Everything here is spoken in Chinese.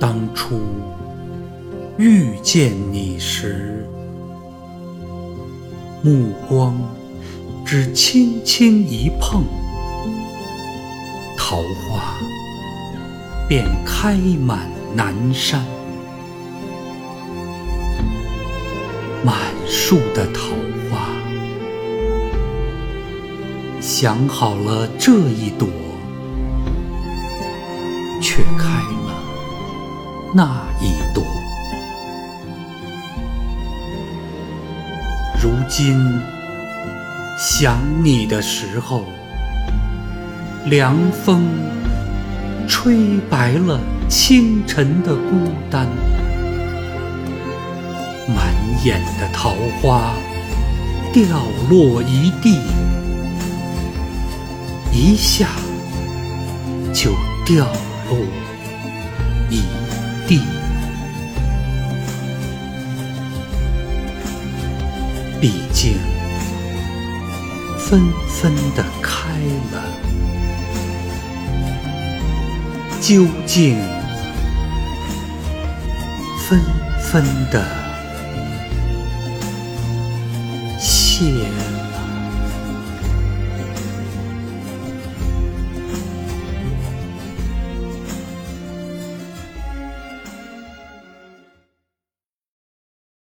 当初遇见你时，目光只轻轻一碰，桃花便开满南山。满树的桃花，想好了这一朵，却开那一朵。如今想你的时候，凉风吹白了清晨的孤单。满眼的桃花掉落一地，一下就掉落一地。毕竟纷纷的开了，究竟纷纷的。谢。